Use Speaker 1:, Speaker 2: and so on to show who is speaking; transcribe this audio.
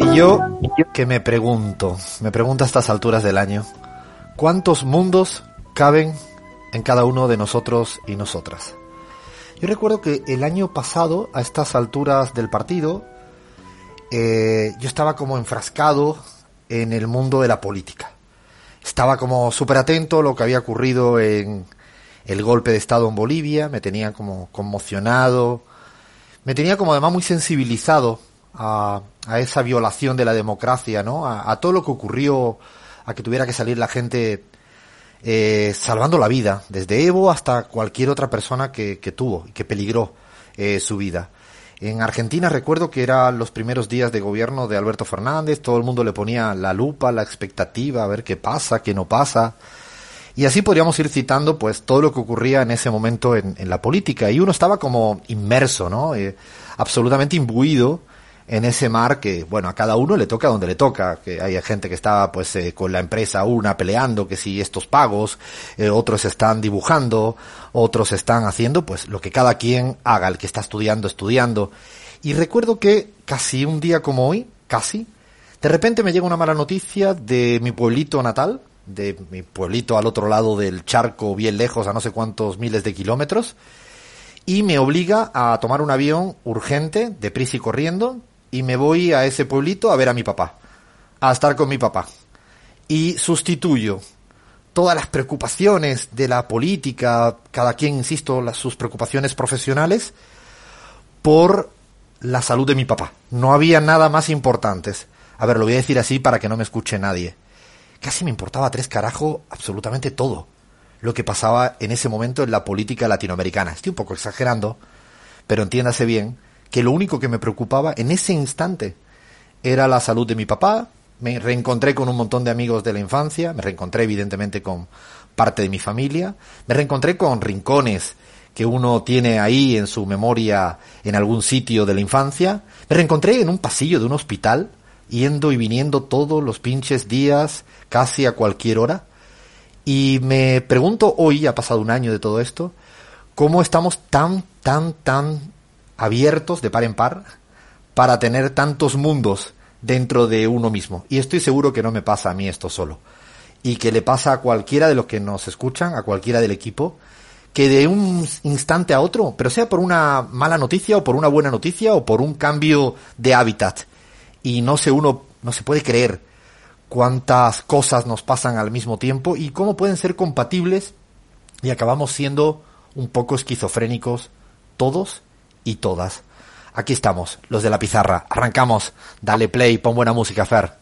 Speaker 1: Y yo que me pregunto, me pregunto a estas alturas del año, ¿cuántos mundos caben en cada uno de nosotros y nosotras? Yo recuerdo que el año pasado, a estas alturas del partido, eh, yo estaba como enfrascado en el mundo de la política. Estaba como súper atento a lo que había ocurrido en el golpe de Estado en Bolivia, me tenía como conmocionado, me tenía como además muy sensibilizado a, esa violación de la democracia, ¿no? A, todo lo que ocurrió, a que tuviera que salir la gente eh, salvando la vida, desde Evo hasta cualquier otra persona que, tuvo y que peligró eh, su vida. En Argentina recuerdo que eran los primeros días de gobierno de Alberto Fernández, todo el mundo le ponía la lupa, la expectativa, a ver qué pasa, qué no pasa. Y así podríamos ir citando pues todo lo que ocurría en ese momento en, la política. Y uno estaba como inmerso, ¿no? Eh, absolutamente imbuido en ese mar que, bueno, a cada uno le toca donde le toca, que hay gente que está pues eh, con la empresa una peleando que si estos pagos, eh, otros están dibujando, otros están haciendo pues lo que cada quien haga, el que está estudiando, estudiando. Y recuerdo que casi un día como hoy, casi, de repente me llega una mala noticia de mi pueblito natal, de mi pueblito al otro lado del charco, bien lejos, a no sé cuántos miles de kilómetros, y me obliga a tomar un avión urgente, deprisa y corriendo, y me voy a ese pueblito a ver a mi papá, a estar con mi papá. Y sustituyo todas las preocupaciones de la política, cada quien, insisto, las, sus preocupaciones profesionales, por la salud de mi papá. No había nada más importantes. A ver, lo voy a decir así para que no me escuche nadie. Casi me importaba tres carajo absolutamente todo lo que pasaba en ese momento en la política latinoamericana. Estoy un poco exagerando, pero entiéndase bien que lo único que me preocupaba en ese instante era la salud de mi papá. Me reencontré con un montón de amigos de la infancia, me reencontré evidentemente con parte de mi familia, me reencontré con rincones que uno tiene ahí en su memoria en algún sitio de la infancia. Me reencontré en un pasillo de un hospital, yendo y viniendo todos los pinches días, casi a cualquier hora. Y me pregunto hoy, ha pasado un año de todo esto, cómo estamos tan, tan, tan abiertos de par en par para tener tantos mundos dentro de uno mismo. Y estoy seguro que no me pasa a mí esto solo. Y que le pasa a cualquiera de los que nos escuchan, a cualquiera del equipo, que de un instante a otro, pero sea por una mala noticia o por una buena noticia o por un cambio de hábitat. Y no sé uno, no se puede creer cuántas cosas nos pasan al mismo tiempo y cómo pueden ser compatibles y acabamos siendo un poco esquizofrénicos todos y todas. Aquí estamos, los de la pizarra. Arrancamos. Dale play, pon buena música, Fer.